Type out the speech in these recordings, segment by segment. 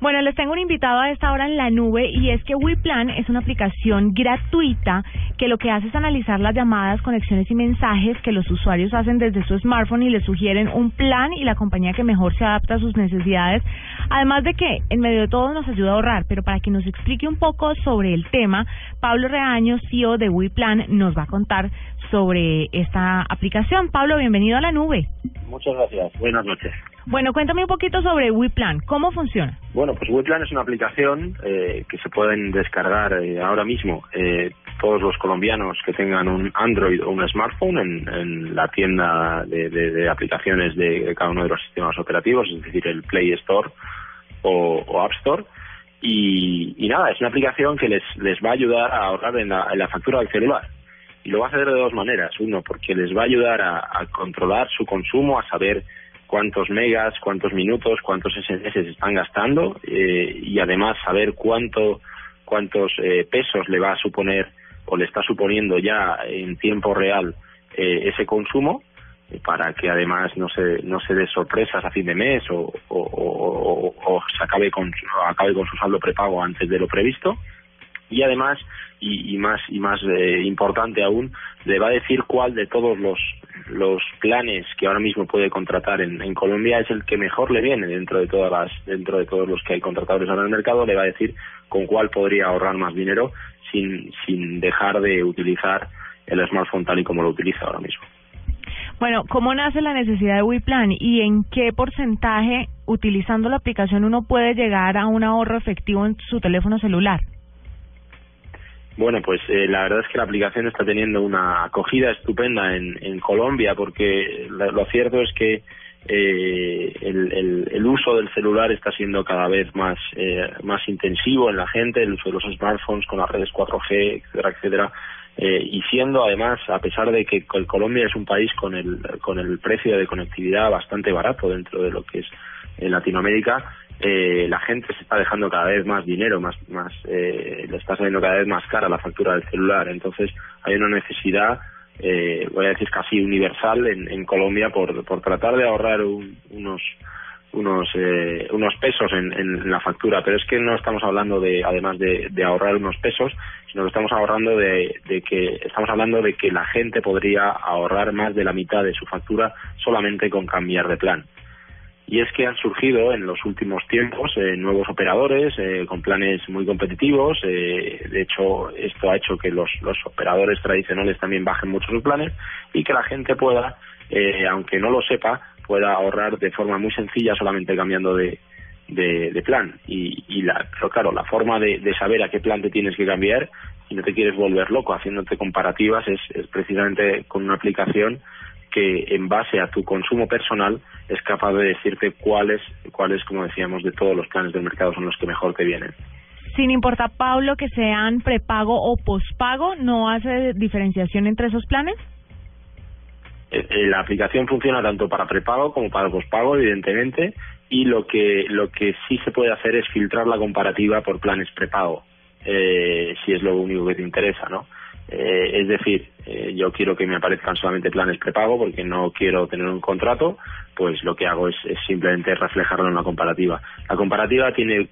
Bueno, les tengo un invitado a esta hora en la nube y es que WePlan es una aplicación gratuita que lo que hace es analizar las llamadas, conexiones y mensajes que los usuarios hacen desde su smartphone y les sugieren un plan y la compañía que mejor se adapta a sus necesidades. Además de que en medio de todo nos ayuda a ahorrar, pero para que nos explique un poco sobre el tema, Pablo Reaño, CEO de WePlan, nos va a contar sobre esta aplicación. Pablo, bienvenido a la nube. Muchas gracias. Buenas noches. Bueno, cuéntame un poquito sobre WePlan. ¿Cómo funciona? Bueno, pues WePlan es una aplicación eh, que se pueden descargar eh, ahora mismo eh, todos los colombianos que tengan un Android o un smartphone en, la tienda de, aplicaciones de cada uno de los sistemas operativos, es decir, el Play Store o, App Store. Y, nada, es una aplicación que les, les va a ayudar a ahorrar en la, en la factura del celular. Y lo va a hacer de dos maneras. Uno, porque les va a ayudar a controlar su consumo, a saber cuántos megas, cuántos minutos, cuántos SMS están gastando eh, y además saber cuánto cuántos eh, pesos le va a suponer o le está suponiendo ya en tiempo real eh, ese consumo para que además no se no se dé sorpresas a fin de mes o, o, se acabe con acabe con su saldo prepago antes de lo previsto. Y además y, más y más importante aún le va a decir cuál de todos los los planes que ahora mismo puede contratar en, Colombia es el que mejor le viene dentro de todas las dentro de todos los que hay contratadores ahora en el mercado le va a decir con cuál podría ahorrar más dinero sin sin dejar de utilizar el smartphone tal y como lo utiliza ahora mismo. Bueno, ¿cómo nace la necesidad de WePlan y en qué porcentaje utilizando la aplicación uno puede llegar a un ahorro efectivo en su teléfono celular? Bueno, pues eh, la verdad es que la aplicación está teniendo una acogida estupenda en, en Colombia porque lo, cierto es que eh, el, el, uso del celular está siendo cada vez más eh, más intensivo en la gente, el uso de los smartphones con las redes 4G, etcétera, etcétera, eh, y siendo además, a pesar de que Colombia es un país con el con el precio de conectividad bastante barato dentro de lo que es en Latinoamérica, eh, la gente se está dejando cada vez más dinero, más, más eh, le está saliendo cada vez más cara la factura del celular. Entonces hay una necesidad, eh, voy a decir casi universal en, Colombia por, por tratar de ahorrar unos unos eh, unos pesos en, la factura, pero es que no estamos hablando de además de, de ahorrar unos pesos, sino que estamos ahorrando de, de que estamos hablando de que la gente podría ahorrar más de la mitad de su factura solamente con cambiar de plan y es que han surgido en los últimos tiempos eh, nuevos operadores eh, con planes muy competitivos. Eh, de hecho, esto ha hecho que los, los operadores tradicionales también bajen mucho sus planes y que la gente pueda, aunque no lo sepa, pueda ahorrar de forma muy sencilla solamente cambiando de, de, plan. Y, y la, pero claro, la forma de, de saber a qué plan te tienes que cambiar y no te quieres volver loco haciéndote comparativas es, es precisamente con una aplicación que en base a tu consumo personal es capaz de decirte cuáles, cuáles, como decíamos, de todos los planes del mercado son los que mejor te vienen. Sin importar, Pablo, que sean prepago o pospago, ¿no hace diferenciación entre esos planes? Eh, eh, la aplicación funciona tanto para prepago como para pospago, evidentemente, y lo que lo que sí se puede hacer es filtrar la comparativa por planes prepago, eh, si es lo único que te interesa, ¿no? Eh, es decir, eh, yo quiero que me aparezcan solamente planes prepago porque no quiero tener un contrato, pues lo que hago es, simplemente reflejarlo en una comparativa. La comparativa tiene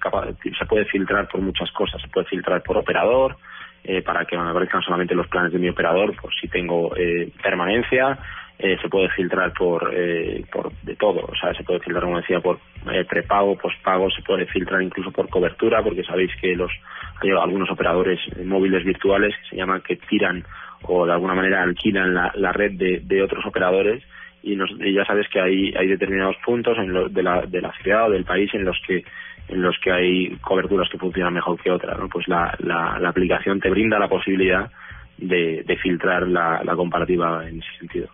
se puede filtrar por muchas cosas, se puede filtrar por operador, eh, para que me aparezcan solamente los planes de mi operador, por si tengo eh, permanencia, eh, se puede filtrar por, eh, por de todo, o sea, se puede filtrar, como decía, por eh, prepago, pospago, se puede filtrar incluso por cobertura, porque sabéis que los hay algunos operadores móviles virtuales que se llaman que tiran o de alguna manera alquilan la, la red de, de otros operadores y, nos, ya sabes que hay, hay determinados puntos en lo, de, la, de la ciudad o del país en los que en los que hay coberturas que funcionan mejor que otras, ¿no? Pues la, la, la aplicación te brinda la posibilidad de, de filtrar la, la comparativa en ese sentido.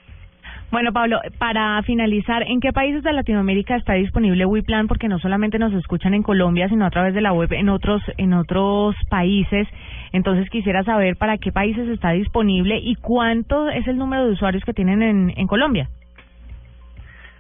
Bueno, Pablo, para finalizar, ¿en qué países de Latinoamérica está disponible WePlan? Porque no solamente nos escuchan en Colombia, sino a través de la web en otros en otros países. Entonces quisiera saber para qué países está disponible y cuánto es el número de usuarios que tienen en, en Colombia.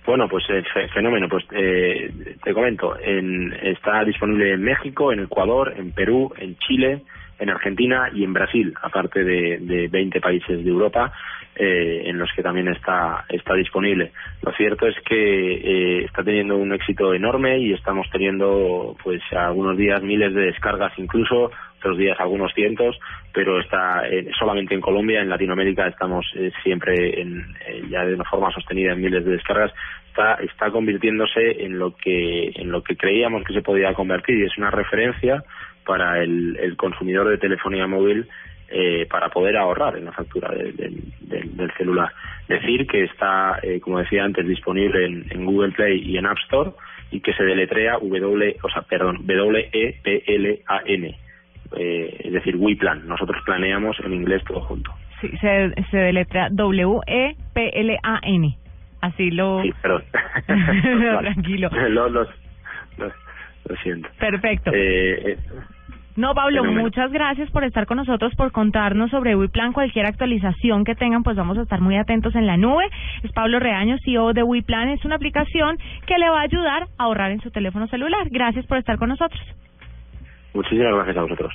Bueno, pues eh, fenómeno, pues eh, te comento, en, está disponible en México, en Ecuador, en Perú, en Chile, en Argentina y en Brasil, aparte de, de 20 países de Europa. eh, en los que también está está disponible. Lo cierto es que eh, está teniendo un éxito enorme y estamos teniendo pues algunos días miles de descargas incluso otros días algunos cientos, pero está eh, solamente en Colombia, en Latinoamérica estamos eh, siempre en, eh, ya de una forma sostenida en miles de descargas. Está, está convirtiéndose en lo que en lo que creíamos que se podía convertir y es una referencia para el, el consumidor de telefonía móvil eh, para poder ahorrar en la factura de, del celular. Decir que está, eh, como decía antes, disponible en, en, Google Play y en App Store y que se deletrea W, o sea, perdón, W E P L A N eh, es decir, We Plan. Nosotros planeamos en inglés todo junto. Sí, se, se deletrea W-E-P-L-A-N. Así lo... Sí, perdón. no, tranquilo. Lo, lo, lo, siento. Perfecto. Eh, eh, no, Pablo, muchas gracias por estar con nosotros, por contarnos sobre WePlan. Cualquier actualización que tengan, pues vamos a estar muy atentos en la nube. Es Pablo Reaño, CEO de WePlan. Es una aplicación que le va a ayudar a ahorrar en su teléfono celular. Gracias por estar con nosotros. Muchísimas gracias a vosotros.